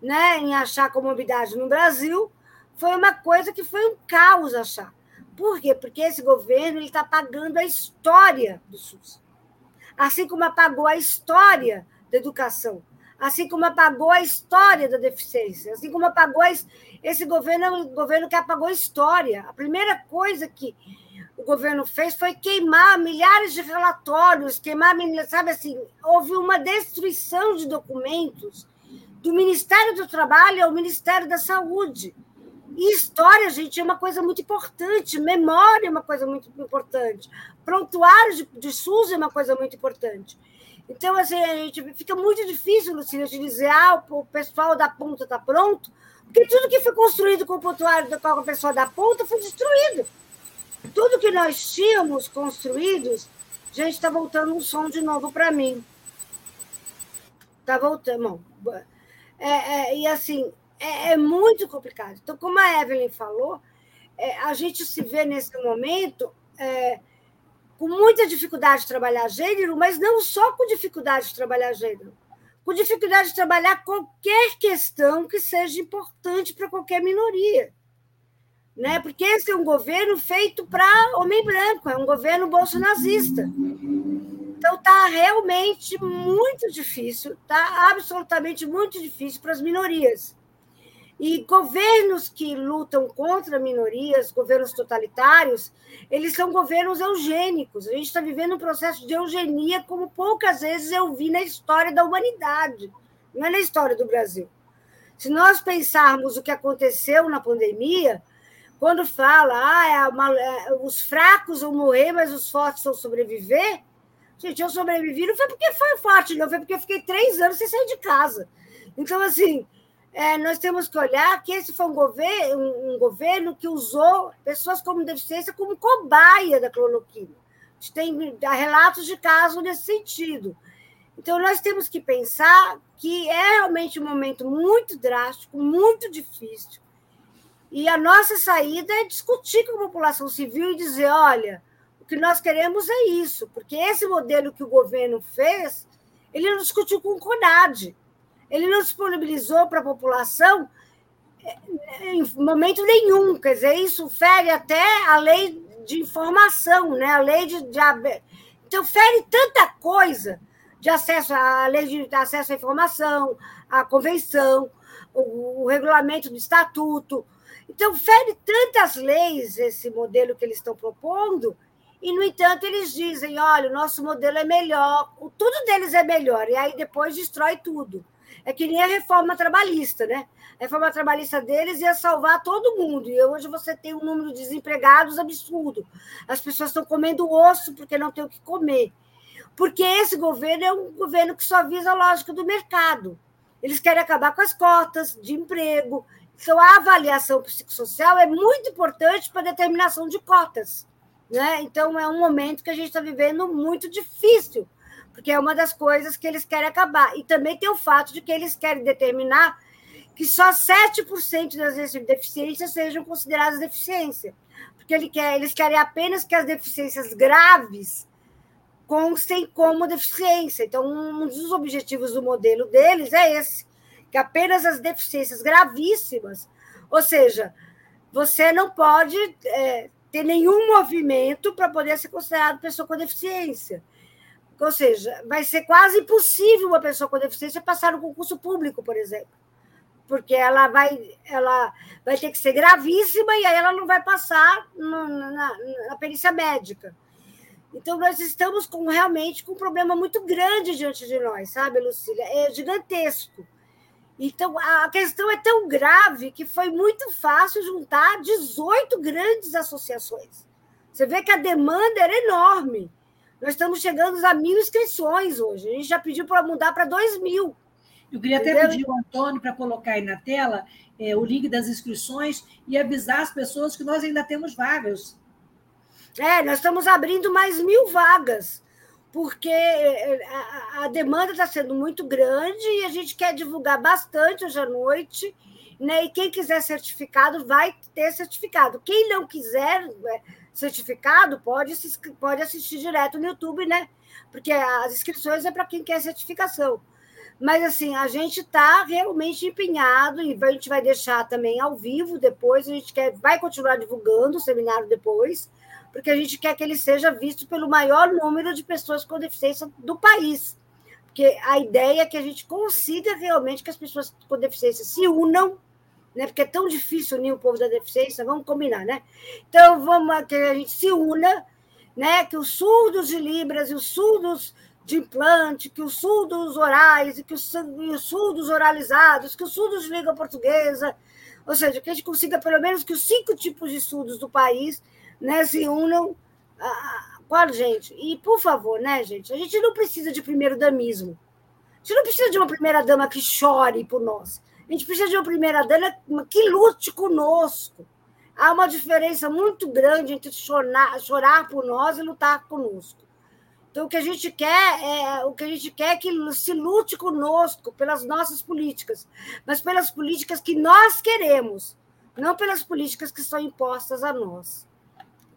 né, em achar comorbidade no Brasil, foi uma coisa que foi um caos achar. Por quê? Porque esse governo está apagando a história do SUS. Assim como apagou a história da educação, assim como apagou a história da deficiência, assim como apagou esse governo é um governo que apagou a história. A primeira coisa que o governo fez foi queimar milhares de relatórios, queimar, sabe assim, houve uma destruição de documentos do Ministério do Trabalho ao Ministério da Saúde. E história, gente, é uma coisa muito importante, memória é uma coisa muito importante, prontuário de, de SUS é uma coisa muito importante. Então, assim, a gente fica muito difícil, Luciana, de dizer, ah, o pessoal da ponta está pronto, porque tudo que foi construído com o prontuário com a pessoa da ponta foi destruído. Tudo que nós tínhamos construídos, gente, está voltando um som de novo para mim. Está voltando. Bom, é, é, e assim, é, é, muito complicado. Então, como a Evelyn falou, é, a gente se vê nesse momento é, com muita dificuldade de trabalhar gênero, mas não só com dificuldade de trabalhar gênero, com dificuldade de trabalhar qualquer questão que seja importante para qualquer minoria né? porque esse é um governo feito para homem branco, é um governo bolsonazista. Então está realmente muito difícil, está absolutamente muito difícil para as minorias. E governos que lutam contra minorias, governos totalitários, eles são governos eugênicos. A gente está vivendo um processo de eugenia como poucas vezes eu vi na história da humanidade, não é na história do Brasil. Se nós pensarmos o que aconteceu na pandemia, quando fala, ah, é uma, é, os fracos vão morrer, mas os fortes vão sobreviver. Gente, eu sobrevivi não foi porque foi forte, não, foi porque eu fiquei três anos sem sair de casa. Então, assim, é, nós temos que olhar que esse foi um governo, um, um governo que usou pessoas com deficiência como cobaia da cloroquina. A gente tem relatos de casos nesse sentido. Então, nós temos que pensar que é realmente um momento muito drástico, muito difícil, e a nossa saída é discutir com a população civil e dizer: olha, o que nós queremos é isso, porque esse modelo que o governo fez, ele não discutiu com o CONAD, ele não disponibilizou para a população é, em momento nenhum. Quer dizer, isso fere até a lei de informação, né? a lei de, de então fere tanta coisa de acesso à lei de acesso à informação, à convenção, o, o regulamento do estatuto, então, fere tantas leis esse modelo que eles estão propondo, e, no entanto, eles dizem: olha, o nosso modelo é melhor, o tudo deles é melhor, e aí depois destrói tudo. É que nem a reforma trabalhista, né? A reforma trabalhista deles ia salvar todo mundo, e hoje você tem um número de desempregados absurdo. As pessoas estão comendo osso porque não tem o que comer. Porque esse governo é um governo que só visa a lógica do mercado. Eles querem acabar com as cotas de emprego. Então, a avaliação psicossocial é muito importante para a determinação de cotas. Né? Então, é um momento que a gente está vivendo muito difícil, porque é uma das coisas que eles querem acabar. E também tem o fato de que eles querem determinar que só 7% das deficiências sejam consideradas deficiência. Porque ele quer, eles querem apenas que as deficiências graves constem como deficiência. Então, um dos objetivos do modelo deles é esse, que apenas as deficiências gravíssimas, ou seja, você não pode é, ter nenhum movimento para poder ser considerado pessoa com deficiência. Ou seja, vai ser quase impossível uma pessoa com deficiência passar no concurso público, por exemplo. Porque ela vai, ela vai ter que ser gravíssima e aí ela não vai passar no, na, na perícia médica. Então, nós estamos com realmente com um problema muito grande diante de nós, sabe, Lucília? É gigantesco. Então, a questão é tão grave que foi muito fácil juntar 18 grandes associações. Você vê que a demanda era enorme. Nós estamos chegando a mil inscrições hoje. A gente já pediu para mudar para dois mil. Eu queria até pedir ao Antônio para colocar aí na tela é, o link das inscrições e avisar as pessoas que nós ainda temos vagas. É, nós estamos abrindo mais mil vagas, porque é, a, a demanda está sendo muito grande e a gente quer divulgar bastante hoje à noite. Né? E quem quiser certificado vai ter certificado. Quem não quiser né, certificado pode, pode assistir direto no YouTube, né? Porque as inscrições é para quem quer certificação. Mas assim, a gente está realmente empenhado e a gente vai deixar também ao vivo depois. A gente quer, vai continuar divulgando o seminário depois porque a gente quer que ele seja visto pelo maior número de pessoas com deficiência do país. Porque a ideia é que a gente consiga realmente que as pessoas com deficiência se unam, né? porque é tão difícil unir o povo da deficiência, vamos combinar, né? Então, vamos que a gente se una, né? que os surdos de Libras e os surdos de implante, que os surdos orais, que os, e os surdos oralizados, que os surdos de língua portuguesa, ou seja, que a gente consiga pelo menos que os cinco tipos de surdos do país né, se unam com a gente. E, por favor, né, gente? A gente não precisa de primeiro-damismo. A gente não precisa de uma primeira-dama que chore por nós. A gente precisa de uma primeira-dama que lute conosco. Há uma diferença muito grande entre chorar, chorar por nós e lutar conosco. Então, o que a gente quer é o que a gente quer é que se lute conosco pelas nossas políticas, mas pelas políticas que nós queremos, não pelas políticas que são impostas a nós.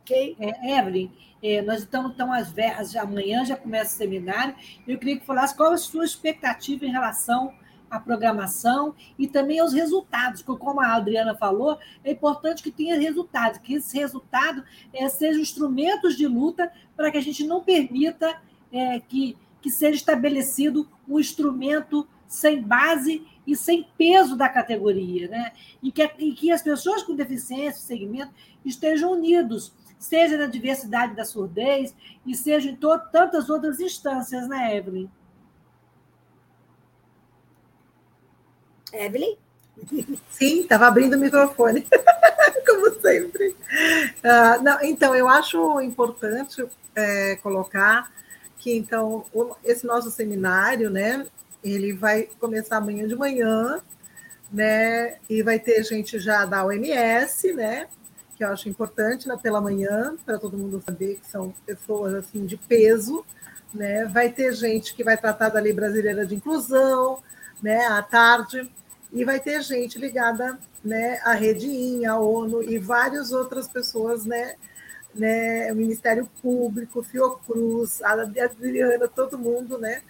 Ok? É, Evelyn, é, nós estamos então às véias, amanhã já começa o seminário. Eu queria que falasse qual a sua expectativa em relação à programação e também aos resultados, porque, como a Adriana falou, é importante que tenha resultados, que esse resultado é, sejam instrumentos de luta para que a gente não permita é, que, que seja estabelecido um instrumento sem base e sem peso da categoria, né? E que, e que as pessoas com deficiência, segmento, estejam unidos seja na diversidade da surdez e seja em tantas outras instâncias, né, Evelyn? Evelyn? Sim, estava abrindo o microfone, (laughs) como sempre. Uh, não, então, eu acho importante é, colocar que, então, o, esse nosso seminário, né, ele vai começar amanhã de manhã, né, e vai ter gente já da OMS, né, que eu acho importante né, pela manhã, para todo mundo saber que são pessoas assim de peso. Né? Vai ter gente que vai tratar da Lei Brasileira de Inclusão né, à tarde, e vai ter gente ligada né, à Rede à ONU e várias outras pessoas, né, né, o Ministério Público, Fiocruz, a Adriana, todo mundo, né,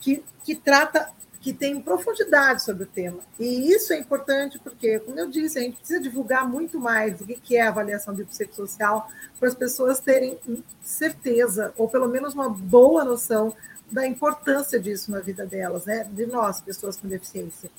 que, que trata que tem profundidade sobre o tema. E isso é importante porque, como eu disse, a gente precisa divulgar muito mais o que é a avaliação biopsicossocial para as pessoas terem certeza, ou pelo menos uma boa noção da importância disso na vida delas, né? de nós, pessoas com deficiência.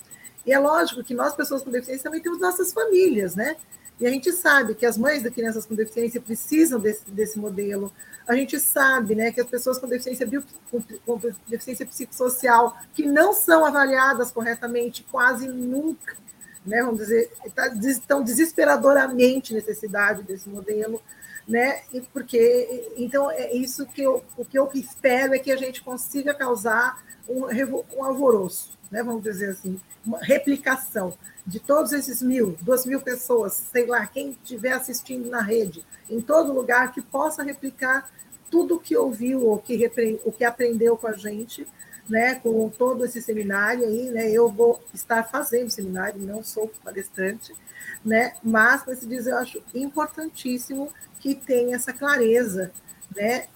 E é lógico que nós, pessoas com deficiência, também temos nossas famílias, né? E a gente sabe que as mães de crianças com deficiência precisam desse, desse modelo. A gente sabe né, que as pessoas com deficiência, com, com deficiência psicossocial, que não são avaliadas corretamente quase nunca, né, vamos dizer, tá, estão desesperadoramente necessidade desse modelo. Né? Porque então é isso que eu, o que eu espero é que a gente consiga causar um, um alvoroço, né? Vamos dizer assim, uma replicação de todos esses mil, duas mil pessoas, sei lá, quem estiver assistindo na rede, em todo lugar, que possa replicar tudo o que ouviu ou que, o que aprendeu com a gente, né, com todo esse seminário aí, né, eu vou estar fazendo seminário, não sou palestrante, né, mas, como se diz, eu acho importantíssimo que tenha essa clareza, né,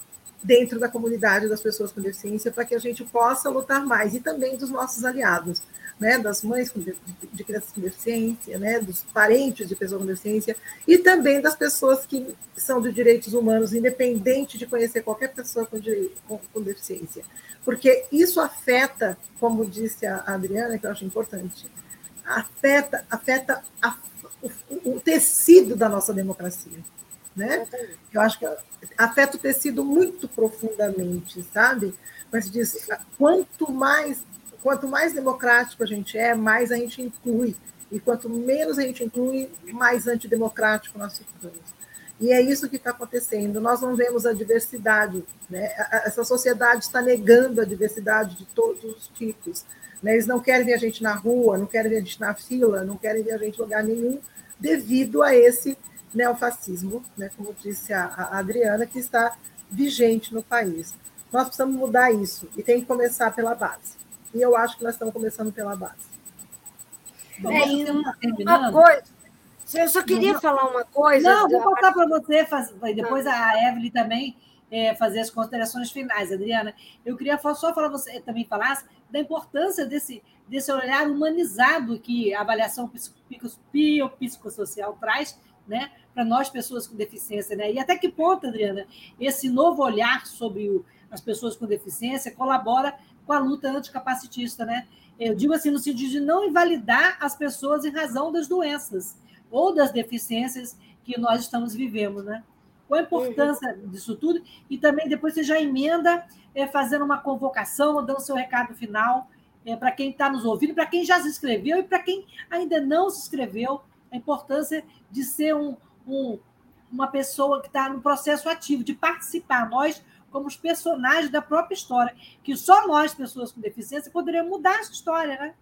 dentro da comunidade das pessoas com deficiência, para que a gente possa lutar mais, e também dos nossos aliados, né, das mães de, de crianças com deficiência, né, dos parentes de pessoas com deficiência, e também das pessoas que são de direitos humanos, independente de conhecer qualquer pessoa com, com, com deficiência. Porque isso afeta, como disse a Adriana, que eu acho importante, afeta, afeta a, o, o tecido da nossa democracia. Né? Eu acho que afeta o tecido muito profundamente, sabe? Mas diz, quanto mais quanto mais democrático a gente é, mais a gente inclui. E quanto menos a gente inclui, mais antidemocrático nós ficamos. E é isso que está acontecendo. Nós não vemos a diversidade. Né? Essa sociedade está negando a diversidade de todos os tipos. Né? Eles não querem ver a gente na rua, não querem ver a gente na fila, não querem ver a gente em lugar nenhum, devido a esse neofascismo, né? como disse a, a Adriana, que está vigente no país. Nós precisamos mudar isso e tem que começar pela base. E eu acho que nós estamos começando pela base. é, uma, uma coisa. Eu só queria não, falar uma coisa. Não, vou passar para você, depois a Evelyn também é, fazer as considerações finais, Adriana. Eu queria só falar você também falasse da importância desse, desse olhar humanizado que a avaliação biopsicossocial traz né, para nós, pessoas com deficiência. Né? E até que ponto, Adriana, esse novo olhar sobre o, as pessoas com deficiência colabora com a luta anticapacitista, né? Eu digo assim, no sentido de não invalidar as pessoas em razão das doenças ou das deficiências que nós estamos vivendo, né? Qual a importância uhum. disso tudo? E também depois você já emenda é, fazendo uma convocação, dando seu recado final é, para quem está nos ouvindo, para quem já se inscreveu e para quem ainda não se inscreveu, a importância de ser um, um uma pessoa que está no processo ativo, de participar. Nós, como os personagens da própria história, que só nós, pessoas com deficiência, poderíamos mudar essa história, né?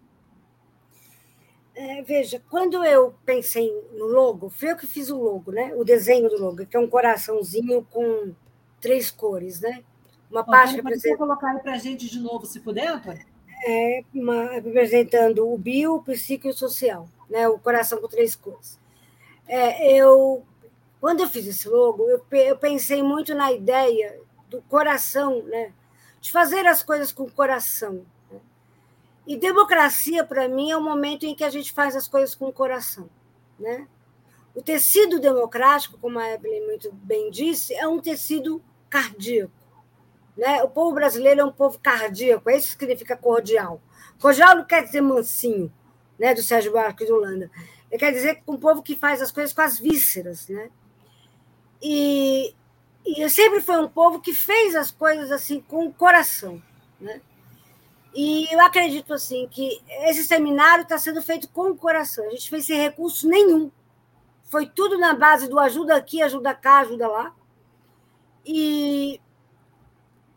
É, veja, quando eu pensei no logo, foi eu que fiz o logo, né? O desenho do logo, que é um coraçãozinho com três cores, né? Uma Bom, parte representando. colocar para a gente de novo, se puder, Antônio? É, uma, representando o bio, o psíquico e o social, né? O coração com três cores. É, eu, quando eu fiz esse logo, eu, eu pensei muito na ideia do coração, né? de fazer as coisas com o coração. Né? E democracia, para mim, é o momento em que a gente faz as coisas com o coração. Né? O tecido democrático, como a Evelyn muito bem disse, é um tecido cardíaco. Né? O povo brasileiro é um povo cardíaco, é isso que significa cordial. Cordial não quer dizer mansinho, né, do Sérgio Buarque de Holanda. Ele quer dizer um povo que faz as coisas com as vísceras. Né? E e sempre foi um povo que fez as coisas assim com o coração, né? E eu acredito assim que esse seminário está sendo feito com o coração. A gente fez sem recurso nenhum. Foi tudo na base do ajuda aqui, ajuda cá, ajuda lá. E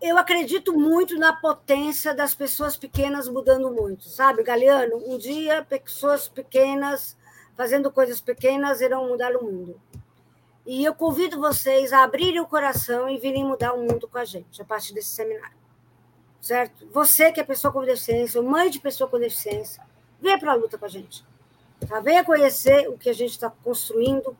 eu acredito muito na potência das pessoas pequenas mudando muito, sabe, Galeano? Um dia, pessoas pequenas fazendo coisas pequenas irão mudar o mundo. E eu convido vocês a abrirem o coração e virem mudar o mundo com a gente, a partir desse seminário. Certo? Você que é pessoa com deficiência, mãe de pessoa com deficiência, venha para a luta com a gente. Tá? Venha conhecer o que a gente está construindo.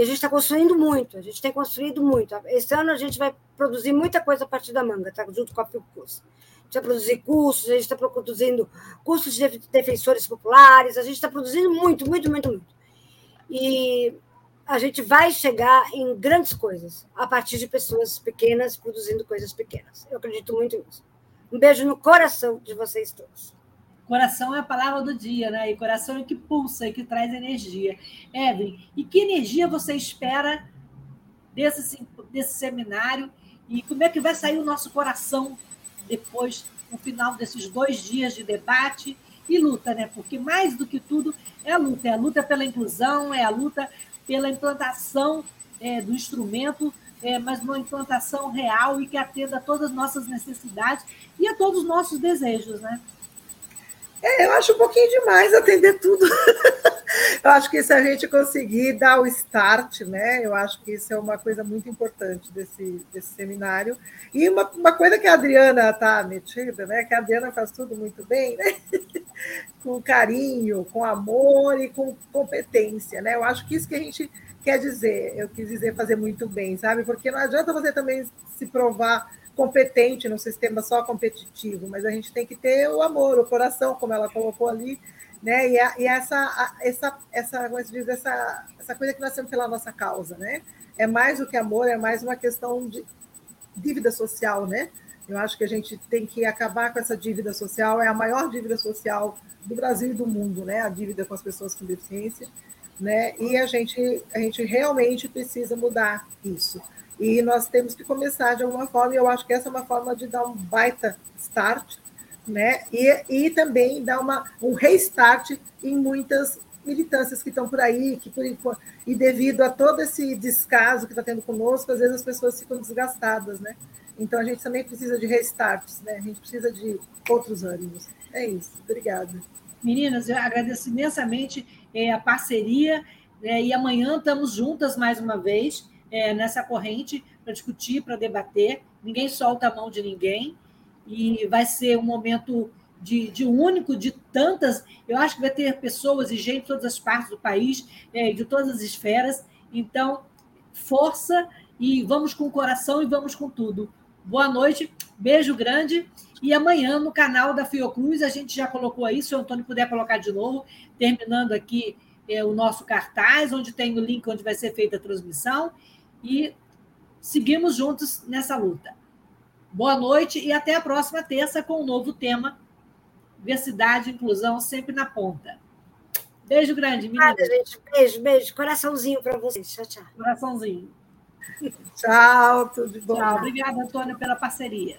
E a gente está construindo muito, a gente tem construído muito. Esse ano a gente vai produzir muita coisa a partir da manga, tá? junto com a Fiocruz. A gente vai produzir cursos, a gente está produzindo cursos de defensores populares, a gente está produzindo muito, muito, muito, muito. E a gente vai chegar em grandes coisas a partir de pessoas pequenas produzindo coisas pequenas. Eu acredito muito nisso. Um beijo no coração de vocês todos. Coração é a palavra do dia, né? E coração é que pulsa e que traz energia. Evelyn, e que energia você espera desse, desse seminário? E como é que vai sair o nosso coração depois, no final desses dois dias de debate e luta, né? Porque mais do que tudo é a luta, é a luta pela inclusão, é a luta pela implantação é, do instrumento, é, mas numa implantação real e que atenda a todas as nossas necessidades e a todos os nossos desejos, né? É, eu acho um pouquinho demais atender tudo. (laughs) eu acho que se a gente conseguir dar o start, né? Eu acho que isso é uma coisa muito importante desse, desse seminário. E uma, uma coisa que a Adriana está metida, né? Que a Adriana faz tudo muito bem, né? (laughs) com carinho, com amor e com competência, né? Eu acho que isso que a gente quer dizer, eu quis dizer fazer muito bem, sabe? Porque não adianta você também se provar competente no sistema só competitivo, mas a gente tem que ter o amor, o coração, como ela colocou ali, né? E, a, e essa, a, essa, essa, como se diz, essa, essa coisa que nós temos pela nossa causa, né? É mais do que amor, é mais uma questão de dívida social, né? Eu acho que a gente tem que acabar com essa dívida social, é a maior dívida social do Brasil e do mundo, né? A dívida com as pessoas com deficiência, né? E a gente, a gente realmente precisa mudar isso. E nós temos que começar de alguma forma, e eu acho que essa é uma forma de dar um baita start, né? E, e também dar uma, um restart em muitas militâncias que estão por aí, que por, e devido a todo esse descaso que está tendo conosco, às vezes as pessoas ficam desgastadas, né? Então a gente também precisa de restarts, né? A gente precisa de outros ânimos. É isso. Obrigada. Meninas, eu agradeço imensamente é, a parceria é, e amanhã estamos juntas mais uma vez é, nessa corrente para discutir, para debater. Ninguém solta a mão de ninguém e vai ser um momento de, de único, de tantas. Eu acho que vai ter pessoas e gente de todas as partes do país, é, de todas as esferas. Então, força e vamos com o coração e vamos com tudo. Boa noite, beijo grande. E amanhã no canal da Fiocruz, a gente já colocou aí, se o Antônio puder colocar de novo, terminando aqui é, o nosso cartaz, onde tem o link onde vai ser feita a transmissão e seguimos juntos nessa luta. Boa noite e até a próxima terça com um novo tema. Diversidade e inclusão sempre na ponta. Beijo grande, menina. gente. Beijo, beijo. Coraçãozinho para vocês. Tchau, tchau. Coraçãozinho. Tchau, tudo de bom. Tchau. Obrigada, Antônio, pela parceria.